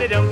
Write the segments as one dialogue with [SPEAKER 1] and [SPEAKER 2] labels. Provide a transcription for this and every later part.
[SPEAKER 1] Dum-da-da-dum,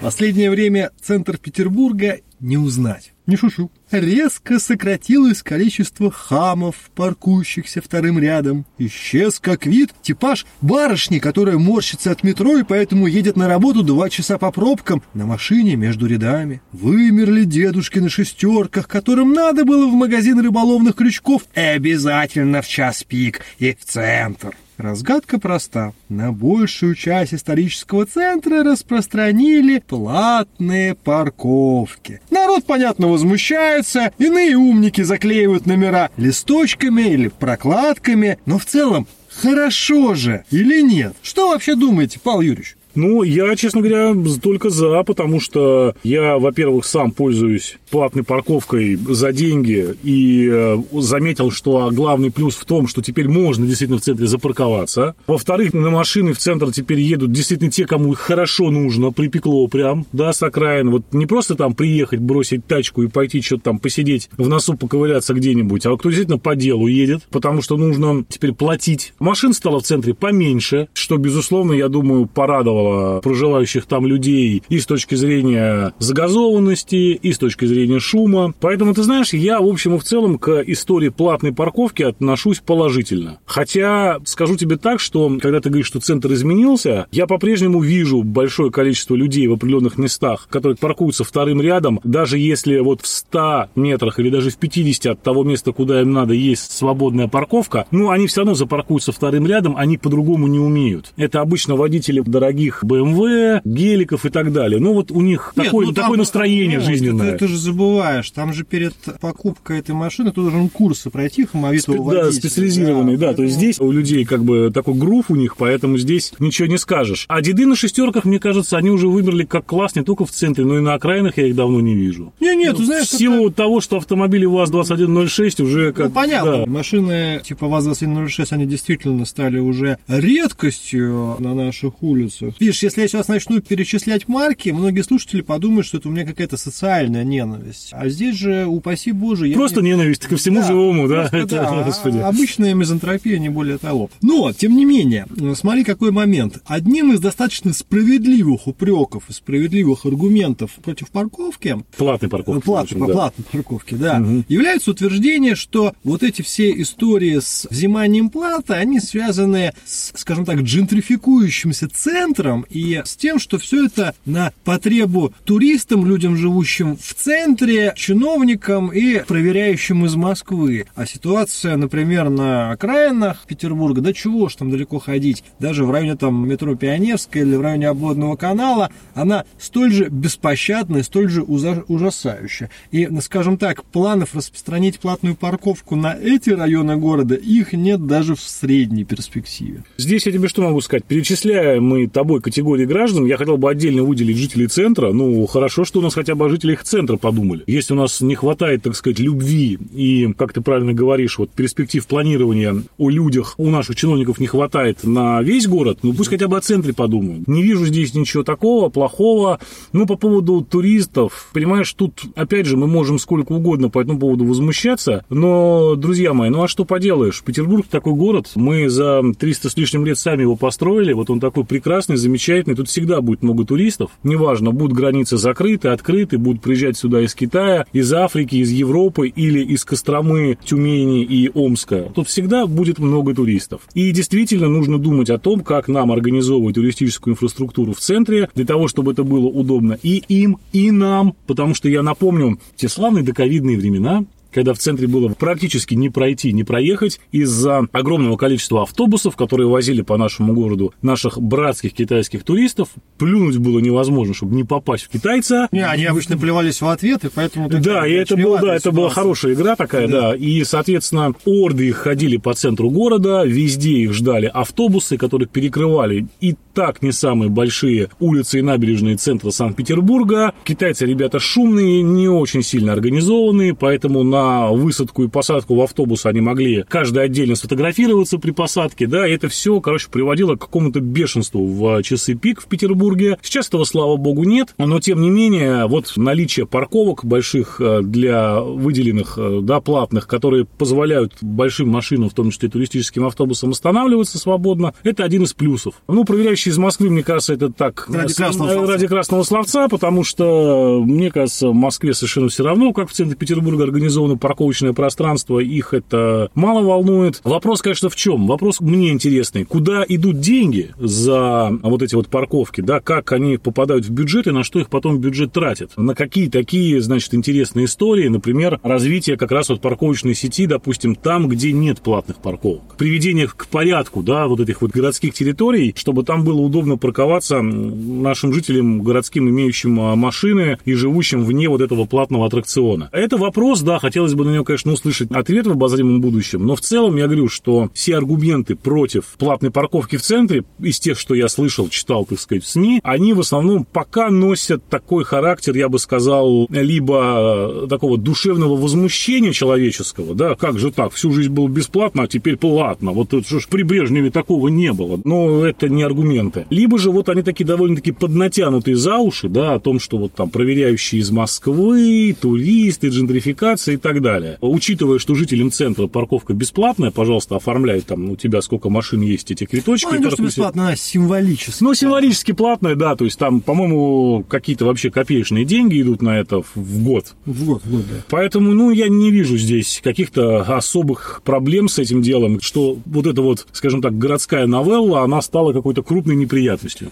[SPEAKER 1] Последнее время центр Петербурга не узнать. Не шушу. Резко сократилось количество хамов, паркующихся вторым рядом. Исчез как вид типаж барышни, которая морщится от метро и поэтому едет на работу два часа по пробкам на машине между рядами. Вымерли дедушки на шестерках, которым надо было в магазин рыболовных крючков и обязательно в час пик и в центр. Разгадка проста. На большую часть исторического центра распространили платные парковки. Народ, понятно, возмущается, иные умники заклеивают номера листочками или прокладками, но в целом хорошо же или нет? Что вообще думаете, Павел Юрьевич?
[SPEAKER 2] Ну, я, честно говоря, только за, потому что я, во-первых, сам пользуюсь платной парковкой за деньги и э, заметил, что главный плюс в том, что теперь можно действительно в центре запарковаться. Во-вторых, на машины в центр теперь едут действительно те, кому хорошо нужно, припекло прям, да, с окраин. Вот не просто там приехать, бросить тачку и пойти что-то там посидеть, в носу поковыряться где-нибудь, а кто действительно по делу едет, потому что нужно теперь платить. Машин стало в центре поменьше, что, безусловно, я думаю, порадовало порадовало проживающих там людей и с точки зрения загазованности, и с точки зрения шума. Поэтому, ты знаешь, я, в общем и в целом, к истории платной парковки отношусь положительно. Хотя, скажу тебе так, что, когда ты говоришь, что центр изменился, я по-прежнему вижу большое количество людей в определенных местах, которые паркуются вторым рядом, даже если вот в 100 метрах или даже в 50 от того места, куда им надо, есть свободная парковка, ну, они все равно запаркуются вторым рядом, они по-другому не умеют. Это обычно водители дорогих дорогих BMW, геликов и так далее. Ну, вот у них Нет, такое, ну, такое настроение ну, жизненное.
[SPEAKER 1] Ты, ты же забываешь, там же перед покупкой этой машины ты должен курсы пройти хамовитого
[SPEAKER 2] Спе- Да, специализированный, да. да. То есть здесь у людей как бы такой грув у них, поэтому здесь ничего не скажешь. А деды на шестерках, мне кажется, они уже выбрали как класс не только в центре, но и на окраинах я их давно не вижу.
[SPEAKER 1] Не, нет, ты знаешь...
[SPEAKER 2] В силу как того, что автомобили УАЗ-2106 уже как...
[SPEAKER 1] Ну, понятно. Да. Машины типа ВАЗ-2106, они действительно стали уже редкостью на наших улицах. Видишь, если я сейчас начну перечислять марки, многие слушатели подумают, что это у меня какая-то социальная ненависть. А здесь же, упаси боже...
[SPEAKER 2] Просто
[SPEAKER 1] не...
[SPEAKER 2] ненависть ко всему да, живому, да?
[SPEAKER 1] это, да господи. Обычная мизантропия, не более того. Но, тем не менее, смотри, какой момент. Одним из достаточно справедливых упреков и справедливых аргументов против парковки...
[SPEAKER 2] Платной парковки.
[SPEAKER 1] Платной, да. платной парковки, да. Угу. Является утверждение, что вот эти все истории с взиманием платы, они связаны с, скажем так, джентрификующимся центром, центром и с тем, что все это на потребу туристам, людям, живущим в центре, чиновникам и проверяющим из Москвы. А ситуация, например, на окраинах Петербурга, да чего ж там далеко ходить, даже в районе там метро Пионерская или в районе обводного канала, она столь же беспощадная, столь же ужасающая. И, скажем так, планов распространить платную парковку на эти районы города, их нет даже в средней перспективе.
[SPEAKER 2] Здесь я тебе что могу сказать? Перечисляем мы тобой другой категории граждан я хотел бы отдельно выделить жителей центра. Ну, хорошо, что у нас хотя бы о жителях центра подумали. Если у нас не хватает, так сказать, любви и, как ты правильно говоришь, вот перспектив планирования о людях у наших чиновников не хватает на весь город, ну пусть хотя бы о центре подумают. Не вижу здесь ничего такого, плохого. Ну, по поводу туристов, понимаешь, тут, опять же, мы можем сколько угодно по этому поводу возмущаться, но, друзья мои, ну а что поделаешь? Петербург такой город, мы за 300 с лишним лет сами его построили, вот он такой прекрасный, замечательный. Тут всегда будет много туристов. Неважно, будут границы закрыты, открыты, будут приезжать сюда из Китая, из Африки, из Европы или из Костромы, Тюмени и Омска. Тут всегда будет много туристов. И действительно нужно думать о том, как нам организовывать туристическую инфраструктуру в центре, для того, чтобы это было удобно и им, и нам. Потому что я напомню, те славные доковидные времена, когда в центре было практически не пройти, не проехать из-за огромного количества автобусов, которые возили по нашему городу наших братских китайских туристов. Плюнуть было невозможно, чтобы не попасть в китайца.
[SPEAKER 1] Не, они обычно плевались в ответ, и поэтому...
[SPEAKER 2] Да, и это, был, да, это была хорошая игра такая, да. да. И, соответственно, орды их ходили по центру города, везде их ждали автобусы, которые перекрывали и так не самые большие улицы и набережные центра Санкт-Петербурга. Китайцы, ребята, шумные, не очень сильно организованные, поэтому на на высадку и посадку в автобус они могли каждый отдельно сфотографироваться при посадке, да, и это все, короче, приводило к какому-то бешенству в часы пик в Петербурге. Сейчас этого, слава богу, нет, но тем не менее, вот наличие парковок больших э, для выделенных, э, да, платных, которые позволяют большим машинам, в том числе туристическим автобусам, останавливаться свободно, это один из плюсов. Ну, проверяющие из Москвы, мне кажется, это так...
[SPEAKER 1] Ради красного словца.
[SPEAKER 2] Ради красного словца, потому что, мне кажется, в Москве совершенно все равно, как в центре Петербурга организовано парковочное пространство, их это мало волнует. Вопрос, конечно, в чем? Вопрос мне интересный. Куда идут деньги за вот эти вот парковки, да, как они попадают в бюджет и на что их потом бюджет тратит? На какие такие, значит, интересные истории, например, развитие как раз вот парковочной сети, допустим, там, где нет платных парковок. Приведение к порядку, да, вот этих вот городских территорий, чтобы там было удобно парковаться нашим жителям городским, имеющим а, машины и живущим вне вот этого платного аттракциона. Это вопрос, да, хотелось бы на него, конечно, услышать ответ в обозримом будущем, но в целом я говорю, что все аргументы против платной парковки в центре, из тех, что я слышал, читал, так сказать, в СМИ, они в основном пока носят такой характер, я бы сказал, либо такого душевного возмущения человеческого, да, как же так, всю жизнь было бесплатно, а теперь платно, вот это же при Брежневе такого не было, но это не аргументы. Либо же вот они такие довольно-таки поднатянутые за уши, да, о том, что вот там проверяющие из Москвы, туристы, джентрификация и так далее. Учитывая, что жителям центра парковка бесплатная, пожалуйста, оформляй там у тебя сколько машин есть, эти квиточки.
[SPEAKER 1] Ну, не то, что бесплатно, она символически.
[SPEAKER 2] Ну, символически платная, да, то есть там, по-моему, какие-то вообще копеечные деньги идут на это в год.
[SPEAKER 1] В год, в год, да.
[SPEAKER 2] Поэтому, ну, я не вижу здесь каких-то особых проблем с этим делом, что вот эта вот, скажем так, городская новелла, она стала какой-то крупной неприятностью.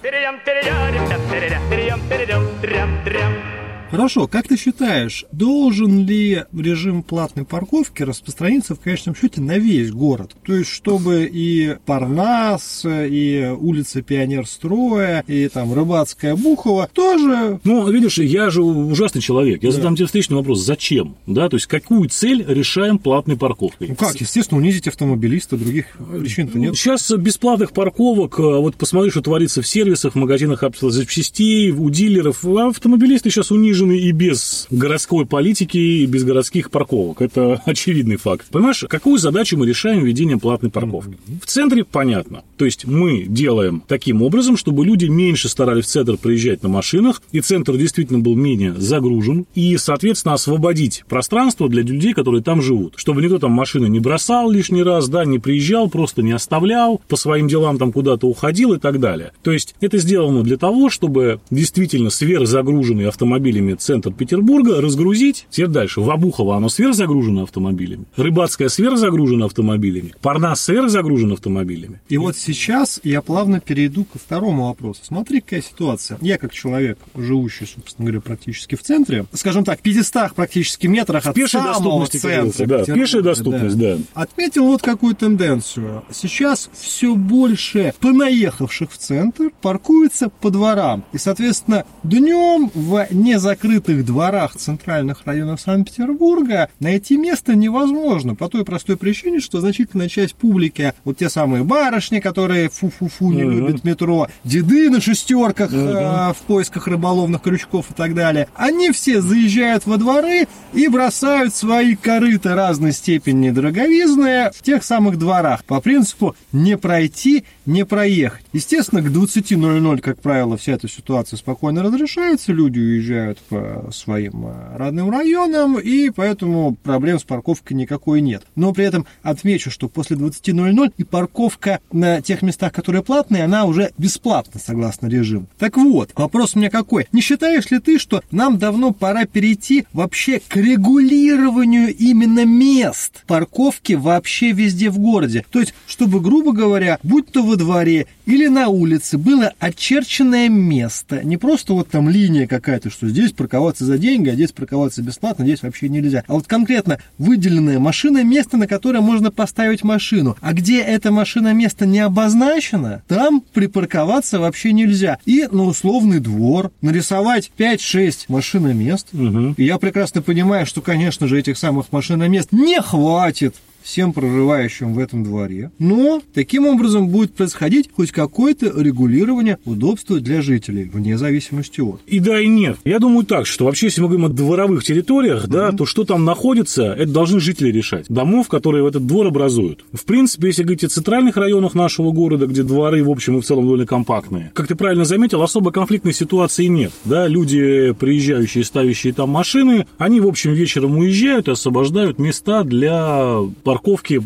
[SPEAKER 1] Хорошо, как ты считаешь, должен ли режим платной парковки распространиться в конечном счете на весь город? То есть, чтобы и Парнас, и улица Пионерстроя, и там Рыбацкая Бухова тоже...
[SPEAKER 2] Ну, видишь, я же ужасный человек. Я да. задам тебе встречный вопрос. Зачем? Да, то есть, какую цель решаем платной парковкой?
[SPEAKER 1] Ну как, естественно, унизить автомобилиста, других причин-то нет.
[SPEAKER 2] Сейчас бесплатных парковок, вот посмотри, что творится в сервисах, в магазинах запчастей, у дилеров. Автомобилисты сейчас унижены унижены и без городской политики, и без городских парковок. Это очевидный факт. Понимаешь, какую задачу мы решаем введением платной парковки? В центре понятно. То есть мы делаем таким образом, чтобы люди меньше старались в центр приезжать на машинах, и центр действительно был менее загружен, и, соответственно, освободить пространство для людей, которые там живут. Чтобы никто там машины не бросал лишний раз, да, не приезжал, просто не оставлял, по своим делам там куда-то уходил и так далее. То есть это сделано для того, чтобы действительно сверхзагруженные автомобилями автомобилями центр Петербурга, разгрузить. Теперь дальше. Вабухово, оно сверхзагружено автомобилями. Рыбацкая сверхзагружена автомобилями. Парнас сверхзагружен автомобилями.
[SPEAKER 1] И вот сейчас я плавно перейду ко второму вопросу. Смотри, какая ситуация. Я как человек, живущий, собственно говоря, практически в центре, скажем так, в 500 практически метрах от
[SPEAKER 2] пешей
[SPEAKER 1] самого центра.
[SPEAKER 2] Да, пешая доступность, да. да.
[SPEAKER 1] Отметил вот какую тенденцию. Сейчас все больше понаехавших в центр паркуются по дворам. И, соответственно, днем в незаконном закрытых дворах центральных районов Санкт-Петербурга найти место невозможно по той простой причине, что значительная часть публики, вот те самые барышни, которые фу-фу-фу не uh-huh. любят метро, деды на шестерках uh-huh. э, в поисках рыболовных крючков и так далее, они все заезжают во дворы и бросают свои корыта разной степени дороговизны в тех самых дворах по принципу не пройти, не проехать. Естественно, к 20.00, как правило, вся эта ситуация спокойно разрешается, люди уезжают по своим э, родным районам, и поэтому проблем с парковкой никакой нет. Но при этом отмечу, что после 20.00 и парковка на тех местах, которые платные, она уже бесплатна, согласно режиму. Так вот, вопрос у меня какой? Не считаешь ли ты, что нам давно пора перейти вообще к регулированию именно мест парковки вообще везде в городе? То есть, чтобы, грубо говоря, будь то во дворе или на улице было очерченное место, не просто вот там линия какая-то, что здесь парковаться за деньги, а здесь парковаться бесплатно, здесь вообще нельзя. А вот конкретно выделенная машина, место, на которое можно поставить машину. А где эта машина место не обозначено, там припарковаться вообще нельзя. И на условный двор нарисовать 5-6 машиномест. Угу. И я прекрасно понимаю, что, конечно же, этих самых машиномест не хватит всем проживающим в этом дворе, но таким образом будет происходить хоть какое-то регулирование удобства для жителей, вне зависимости от.
[SPEAKER 2] И да, и нет. Я думаю так, что вообще, если мы говорим о дворовых территориях, да, то что там находится, это должны жители решать. Домов, которые этот двор образуют. В принципе, если говорить о центральных районах нашего города, где дворы, в общем и в целом, довольно компактные, как ты правильно заметил, особо конфликтной ситуации нет. Да, люди, приезжающие, ставящие там машины, они, в общем, вечером уезжают и освобождают места для парковки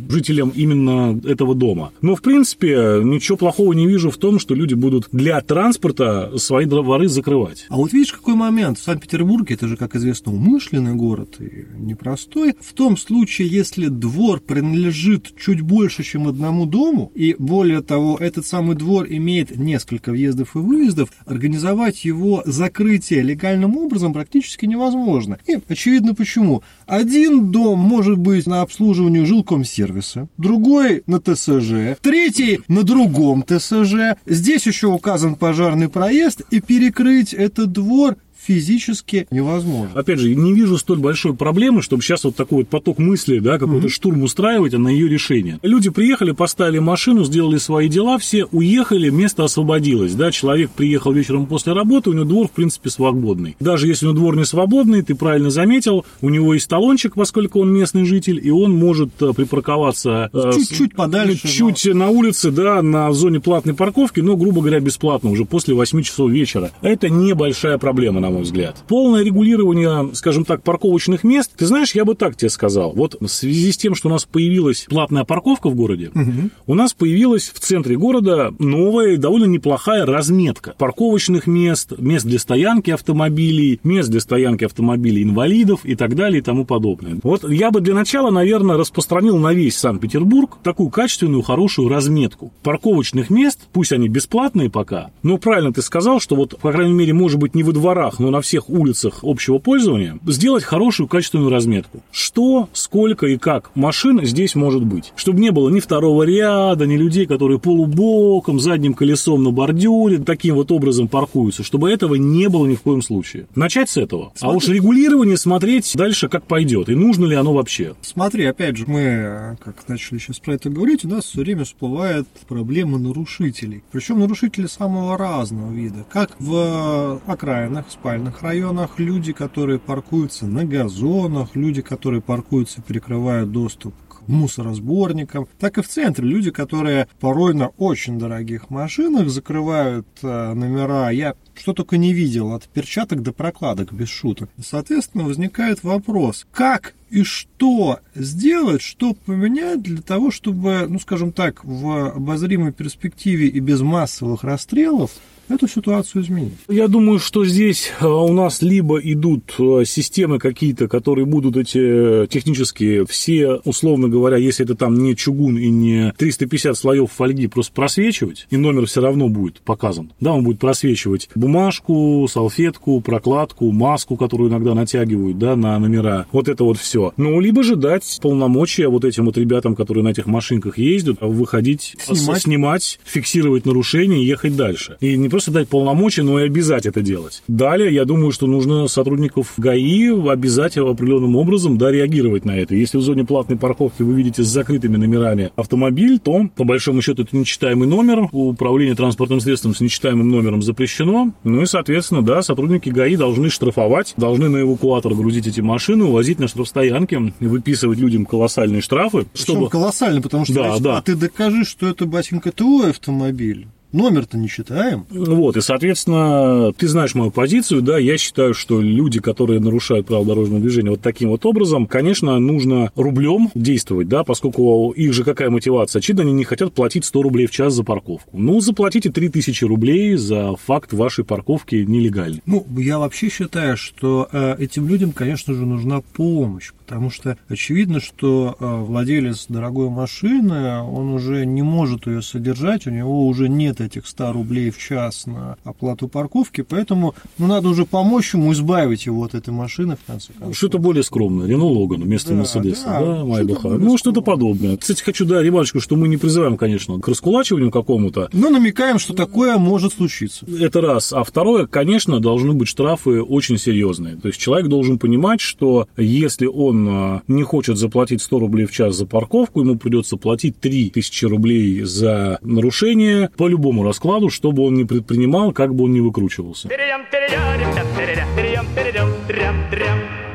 [SPEAKER 2] жителям именно этого дома. Но, в принципе, ничего плохого не вижу в том, что люди будут для транспорта свои дворы закрывать.
[SPEAKER 1] А вот видишь, какой момент? В Санкт-Петербурге, это же, как известно, умышленный город и непростой. В том случае, если двор принадлежит чуть больше, чем одному дому, и более того, этот самый двор имеет несколько въездов и выездов, организовать его закрытие легальным образом практически невозможно. И очевидно почему. Один дом может быть на обслуживании жилкомсервиса, другой на ТСЖ, третий на другом ТСЖ. Здесь еще указан пожарный проезд, и перекрыть этот двор физически невозможно.
[SPEAKER 2] Опять же, не вижу столь большой проблемы, чтобы сейчас вот такой вот поток мыслей, да, какой-то mm-hmm. штурм устраивать, а на ее решение. Люди приехали, поставили машину, сделали свои дела, все уехали, место освободилось, да, человек приехал вечером после работы, у него двор, в принципе, свободный. Даже если у него двор не свободный, ты правильно заметил, у него есть талончик, поскольку он местный житель, и он может э, припарковаться
[SPEAKER 1] э, чуть-чуть подальше,
[SPEAKER 2] чуть но... на улице, да, на зоне платной парковки, но, грубо говоря, бесплатно уже после 8 часов вечера. Это небольшая проблема, на мой взгляд. Полное регулирование, скажем так, парковочных мест, ты знаешь, я бы так тебе сказал. Вот в связи с тем, что у нас появилась платная парковка в городе, угу. у нас появилась в центре города новая, довольно неплохая разметка парковочных мест, мест для стоянки автомобилей, мест для стоянки автомобилей инвалидов и так далее и тому подобное. Вот я бы для начала, наверное, распространил на весь Санкт-Петербург такую качественную, хорошую разметку парковочных мест, пусть они бесплатные пока, но правильно ты сказал, что вот, по крайней мере, может быть, не во дворах, но на всех улицах общего пользования, сделать хорошую качественную разметку. Что, сколько и как машин здесь может быть. Чтобы не было ни второго ряда, ни людей, которые полубоком, задним колесом на бордюре, таким вот образом паркуются. Чтобы этого не было ни в коем случае. Начать с этого. Смотри. А уж регулирование смотреть дальше, как пойдет. И нужно ли оно вообще.
[SPEAKER 1] Смотри, опять же, мы, как начали сейчас про это говорить, у нас все время всплывает проблема нарушителей. Причем нарушители самого разного вида. Как в окраинах спальных спальных районах, люди, которые паркуются на газонах, люди, которые паркуются и перекрывают доступ к мусоросборникам, так и в центре люди, которые порой на очень дорогих машинах закрывают э, номера. Я что только не видел, от перчаток до прокладок, без шуток. Соответственно, возникает вопрос, как и что сделать, что поменять для того, чтобы, ну, скажем так, в обозримой перспективе и без массовых расстрелов эту ситуацию изменить.
[SPEAKER 2] Я думаю, что здесь э, у нас либо идут э, системы какие-то, которые будут эти э, технические, все, условно говоря, если это там не чугун и не 350 слоев фольги, просто просвечивать, и номер все равно будет показан. Да, он будет просвечивать бумажку, салфетку, прокладку, маску, которую иногда натягивают, да, на номера. Вот это вот все. Ну, либо же дать полномочия вот этим вот ребятам, которые на этих машинках ездят, выходить, снимать, снимать фиксировать нарушения и ехать дальше. И не просто дать полномочия, но и обязать это делать. Далее, я думаю, что нужно сотрудников ГАИ обязать определенным образом да, реагировать на это. Если в зоне платной парковки вы видите с закрытыми номерами автомобиль, то, по большому счету, это нечитаемый номер. Управление транспортным средством с нечитаемым номером запрещено. Ну и, соответственно, да, сотрудники ГАИ должны штрафовать, должны на эвакуатор грузить эти машины, увозить на штрафстоянки, выписывать людям колоссальные штрафы.
[SPEAKER 1] Причем чтобы... колоссальные, потому что да, да. а ты докажи, что это, батенька, твой автомобиль. Номер-то не считаем.
[SPEAKER 2] Вот, и, соответственно, ты знаешь мою позицию, да, я считаю, что люди, которые нарушают правила дорожного движения вот таким вот образом, конечно, нужно рублем действовать, да, поскольку их же какая мотивация? Очевидно, они не хотят платить 100 рублей в час за парковку. Ну, заплатите 3000 рублей за факт вашей парковки нелегальной.
[SPEAKER 1] Ну, я вообще считаю, что э, этим людям, конечно же, нужна помощь, потому что очевидно, что э, владелец дорогой машины, он уже не может ее содержать, у него уже нет этих 100 рублей в час на оплату парковки, поэтому ну, надо уже помочь ему избавить его от этой машины, в конце концов.
[SPEAKER 2] Что-то более скромное. Рено Логан вместо
[SPEAKER 1] Да,
[SPEAKER 2] Мерседеса,
[SPEAKER 1] да,
[SPEAKER 2] да,
[SPEAKER 1] что-то
[SPEAKER 2] Майбаха. Ну, что-то подобное. Кстати, хочу, да, ремарочку, что мы не призываем, конечно, к раскулачиванию какому-то,
[SPEAKER 1] Но намекаем, что такое может случиться.
[SPEAKER 2] Это раз. А второе, конечно, должны быть штрафы очень серьезные. То есть человек должен понимать, что если он а, не хочет заплатить 100 рублей в час за парковку, ему придется платить 3000 рублей за нарушение по любому раскладу, чтобы он не предпринимал, как бы он ни выкручивался.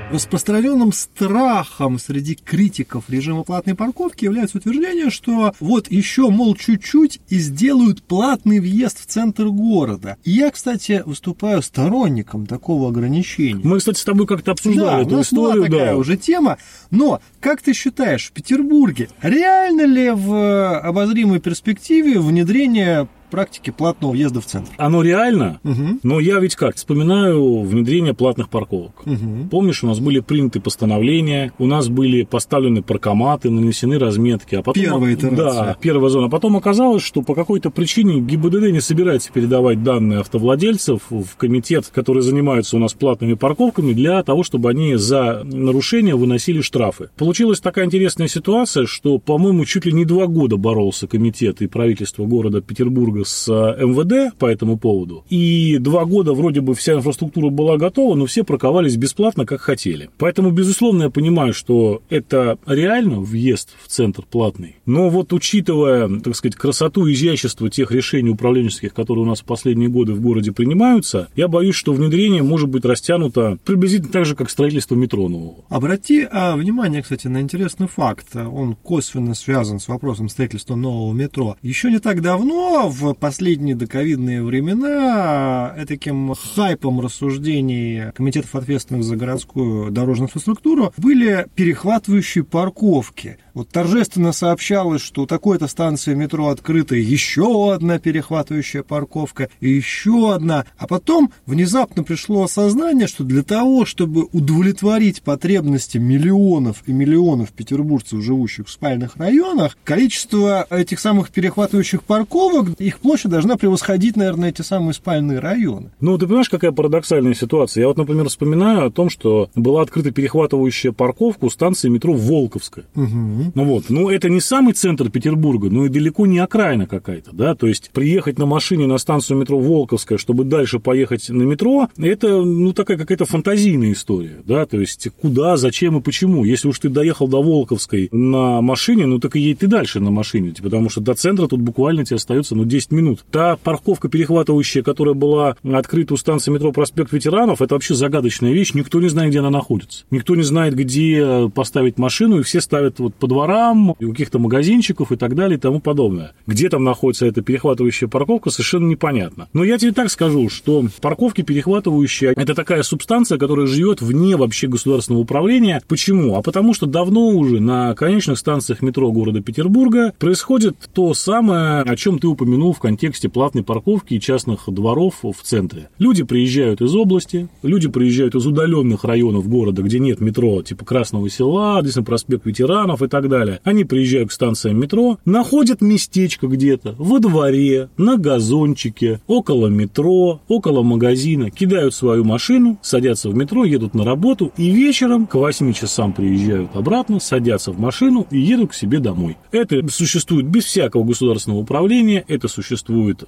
[SPEAKER 1] Распространенным страхом среди критиков режима платной парковки является утверждение, что вот еще, мол, чуть-чуть и сделают платный въезд в центр города. И я, кстати, выступаю сторонником такого ограничения.
[SPEAKER 2] Мы, кстати, с тобой как-то
[SPEAKER 1] Да,
[SPEAKER 2] обсуждали
[SPEAKER 1] у
[SPEAKER 2] эту
[SPEAKER 1] нас была
[SPEAKER 2] историю.
[SPEAKER 1] такая
[SPEAKER 2] да.
[SPEAKER 1] уже тема. Но, как ты считаешь, в Петербурге реально ли в э, обозримой перспективе внедрение практики платного въезда в центр?
[SPEAKER 2] Оно реально,
[SPEAKER 1] Мгм.
[SPEAKER 2] но я ведь как, вспоминаю внедрение платных парковок.
[SPEAKER 1] Мгм.
[SPEAKER 2] Помнишь, у нас были приняты постановления, у нас были поставлены паркоматы, нанесены разметки. А потом,
[SPEAKER 1] Первая итерация.
[SPEAKER 2] Да, первая зона. А потом оказалось, что по какой-то причине ГИБДД не собирается передавать данные автовладельцев в комитет, который занимается у нас платными парковками, для того, чтобы они за нарушение выносили штрафы. Получилась такая интересная ситуация, что, по-моему, чуть ли не два года боролся комитет и правительство города Петербурга с э, МВД по этому поводу. И два года вроде бы вся инфраструктура была готова, но все парковались бесплатно, как хотели. Поэтому, безусловно, я понимаю, что это реально въезд в центр платный. Но вот учитывая, так сказать, красоту и изящество тех решений управленческих, которые у нас в последние годы в городе принимаются, я боюсь, что внедрение может быть растянуто приблизительно так же, как строительство метро нового.
[SPEAKER 1] Обрати а, внимание, кстати, на интересный факт. Он косвенно связан с вопросом строительства нового метро. Еще не так давно, в последние доковидные времена, таким хайпом рассуждений комитетов, ответственных за городскую дорожную инфраструктуру, были перехватывающие парковки. Вот торжественно сообщалось, что у такой-то станции метро открыта еще одна перехватывающая парковка и еще одна. А потом внезапно пришло осознание, что для того, чтобы удовлетворить потребности миллионов и миллионов петербуржцев, живущих в спальных районах, количество этих самых перехватывающих парковок, их площадь должна превосходить, наверное, эти самые спальные районы.
[SPEAKER 2] Ну, ты понимаешь, какая парадоксальная ситуация? Я вот, например, вспоминаю о том, что была открыта перехватывающая парковка у станции метро Волковская.
[SPEAKER 1] Угу.
[SPEAKER 2] Ну вот, ну это не самый центр Петербурга, но и далеко не окраина какая-то, да, то есть приехать на машине на станцию метро Волковская, чтобы дальше поехать на метро, это, ну, такая какая-то фантазийная история, да, то есть куда, зачем и почему. Если уж ты доехал до Волковской на машине, ну, так и едь ты дальше на машине, типа, потому что до центра тут буквально тебе остается, ну, 10 минут. Та парковка перехватывающая, которая была открыта у станции метро Проспект Ветеранов, это вообще загадочная вещь, никто не знает, где она находится. Никто не знает, где поставить машину, и все ставят вот по дворам, у каких-то магазинчиков и так далее и тому подобное. Где там находится эта перехватывающая парковка, совершенно непонятно. Но я тебе так скажу, что парковки перехватывающие – это такая субстанция, которая живет вне вообще государственного управления. Почему? А потому что давно уже на конечных станциях метро города Петербурга происходит то самое, о чем ты упомянул в контексте платной парковки и частных дворов в центре. Люди приезжают из области, люди приезжают из удаленных районов города, где нет метро, типа Красного села, здесь проспект ветеранов и так далее. Они приезжают к станциям метро, находят местечко где-то во дворе, на газончике, около метро, около магазина, кидают свою машину, садятся в метро, едут на работу и вечером к 8 часам приезжают обратно, садятся в машину и едут к себе домой. Это существует без всякого государственного управления, это существует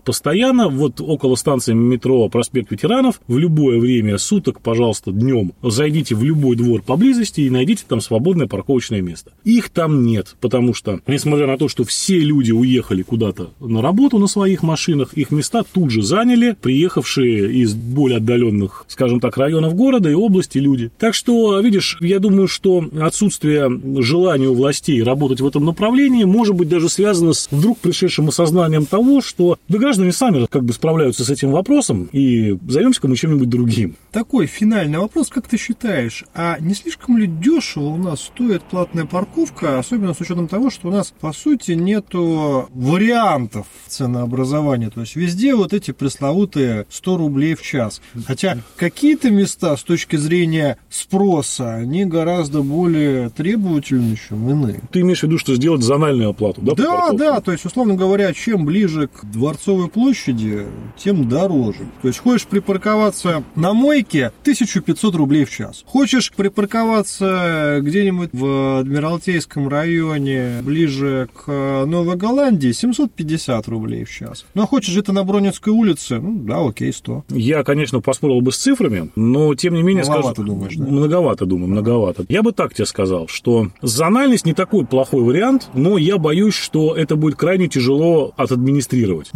[SPEAKER 2] постоянно. Вот около станции метро проспект ветеранов в любое время суток, пожалуйста, днем зайдите в любой двор поблизости и найдите там свободное парковочное место. Их там нет, потому что, несмотря на то, что все люди уехали куда-то на работу на своих машинах, их места тут же заняли приехавшие из более отдаленных, скажем так, районов города и области люди. Так что, видишь, я думаю, что отсутствие желания у властей работать в этом направлении может быть даже связано с вдруг пришедшим осознанием того, что да граждане сами как бы справляются с этим вопросом и займемся-ка мы чем-нибудь другим.
[SPEAKER 1] Такой финальный вопрос, как ты считаешь, а не слишком ли дешево у нас стоит платная парковка, особенно с учетом того, что у нас, по сути, нету вариантов ценообразования, то есть везде вот эти пресловутые 100 рублей в час. Хотя какие-то места с точки зрения спроса, они гораздо более требовательны, чем иные.
[SPEAKER 2] Ты имеешь в виду, что сделать зональную оплату, да?
[SPEAKER 1] Да, да, то есть, условно говоря, чем ближе к Дворцовой площади, тем дороже. То есть, хочешь припарковаться на мойке, 1500 рублей в час. Хочешь припарковаться где-нибудь в Адмиралтейском районе, ближе к Новой Голландии, 750 рублей в час. Ну, а хочешь это на Бронинской улице, ну, да, окей, 100.
[SPEAKER 2] Я, конечно, поспорил бы с цифрами, но, тем не менее, скажу...
[SPEAKER 1] думаешь, да?
[SPEAKER 2] Многовато, думаю, многовато. Я бы так тебе сказал, что зональность не такой плохой вариант, но я боюсь, что это будет крайне тяжело отадминистрировать.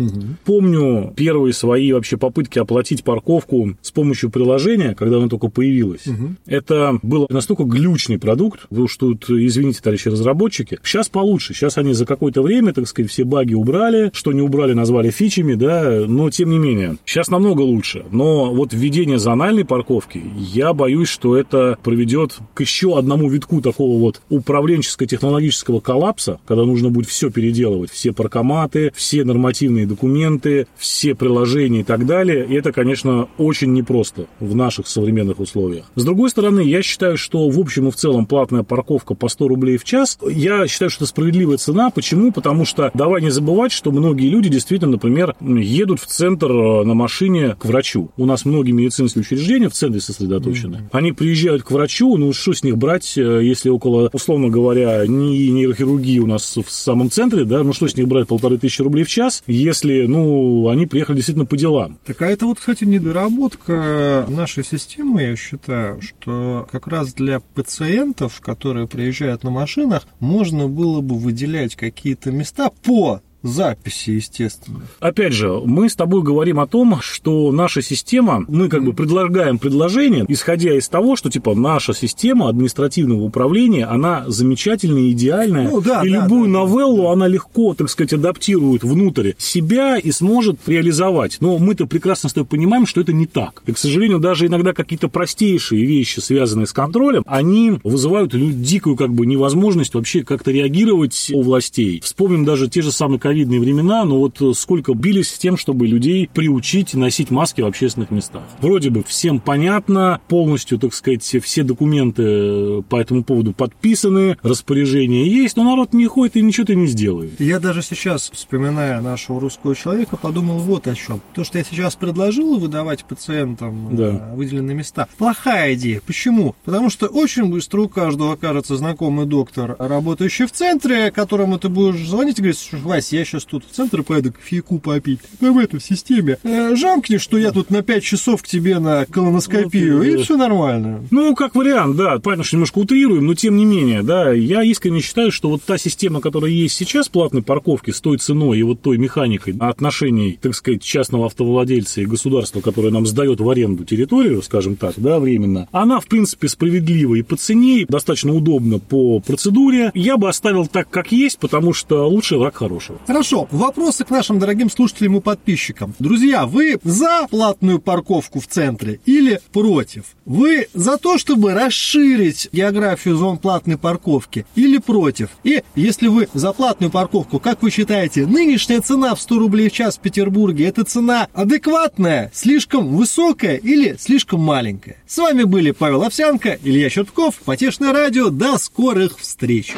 [SPEAKER 2] Помню первые свои вообще попытки оплатить парковку с помощью приложения, когда оно только появилось. Это был настолько глючный продукт, уж тут, извините, товарищи разработчики. Сейчас получше. Сейчас они за какое-то время, так сказать, все баги убрали, что не убрали, назвали фичами, да, но тем не менее. Сейчас намного лучше. Но вот введение зональной парковки, я боюсь, что это приведет к еще одному витку такого вот управленческо-технологического коллапса, когда нужно будет все переделывать, все паркоматы, все нормативные документы, все приложения и так далее. И это, конечно, очень непросто в наших современных условиях. С другой стороны, я считаю, что в общем и в целом платная парковка по 100 рублей в час, я считаю, что это справедливая цена. Почему? Потому что давай не забывать, что многие люди действительно, например, едут в центр э, на машине к врачу. У нас многие медицинские учреждения в центре сосредоточены. Они приезжают к врачу, ну что с них брать, э, если около, условно говоря, не нейрохирургии у нас в самом центре, да, ну что с них брать полторы тысячи рублей в час, если, ну, они приехали действительно по делам.
[SPEAKER 1] Так а это вот, кстати, недоработка нашей системы, я считаю, что как раз для пациентов, которые приезжают на машинах, можно было бы выделять какие-то места по записи, естественно.
[SPEAKER 2] Опять же, мы с тобой говорим о том, что наша система, мы как бы предлагаем предложение, исходя из того, что типа наша система административного управления, она замечательная, идеальная,
[SPEAKER 1] Ну, да,
[SPEAKER 2] и
[SPEAKER 1] да,
[SPEAKER 2] любую
[SPEAKER 1] да,
[SPEAKER 2] новеллу она легко, так сказать, адаптирует внутрь себя и сможет реализовать. Но мы-то прекрасно с тобой понимаем, что это не так. И, к сожалению, даже иногда какие-то простейшие вещи, связанные с контролем, они вызывают дикую как бы невозможность вообще как-то реагировать у властей. Вспомним даже те же самые ковидные времена, но вот сколько бились с тем, чтобы людей приучить носить маски в общественных местах. Вроде бы всем понятно, полностью, так сказать, все документы по этому поводу подписаны, распоряжения есть, но народ не ходит и ничего-то не сделает.
[SPEAKER 1] Я даже сейчас, вспоминая нашего русского человека, подумал вот о чем. То, что я сейчас предложил выдавать пациентам
[SPEAKER 2] Да.
[SPEAKER 1] э, выделенные места, плохая идея. Почему? Потому что очень быстро у каждого окажется знакомый доктор, работающий в центре, которому ты будешь звонить и говорить, «Слушай, Вась, я сейчас тут в центр поеду кофейку попить. Ну, в этом системе. Э, жамкни, что я тут на 5 часов к тебе на колоноскопию,
[SPEAKER 2] э,
[SPEAKER 1] и все нормально.
[SPEAKER 2] Ну, как вариант, да, понятно, что немножко утрируем, но тем не менее, да, я искренне считаю, что вот та система, которая есть сейчас, платной парковки с той ценой и вот той механикой отношений, так сказать, частного автовладельца и государства, которое нам сдает в аренду территорию, скажем так, да, временно, она, в принципе, справедлива и по цене, и достаточно удобна по процедуре. Я бы оставил так, как есть, потому что лучше враг хорошего.
[SPEAKER 1] Хорошо, вопросы к нашим дорогим слушателям и подписчикам. Друзья, вы за платную парковку в центре или против? Вы за то, чтобы расширить географию зон платной парковки или против? И если вы за платную парковку, как вы считаете, нынешняя цена в 100 рублей в час в Петербурге, это цена адекватная, слишком высокая или слишком маленькая? С вами были Павел Овсянко, Илья Чертков, Потешное радио. До скорых встреч!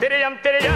[SPEAKER 3] Перейдем, перейдем,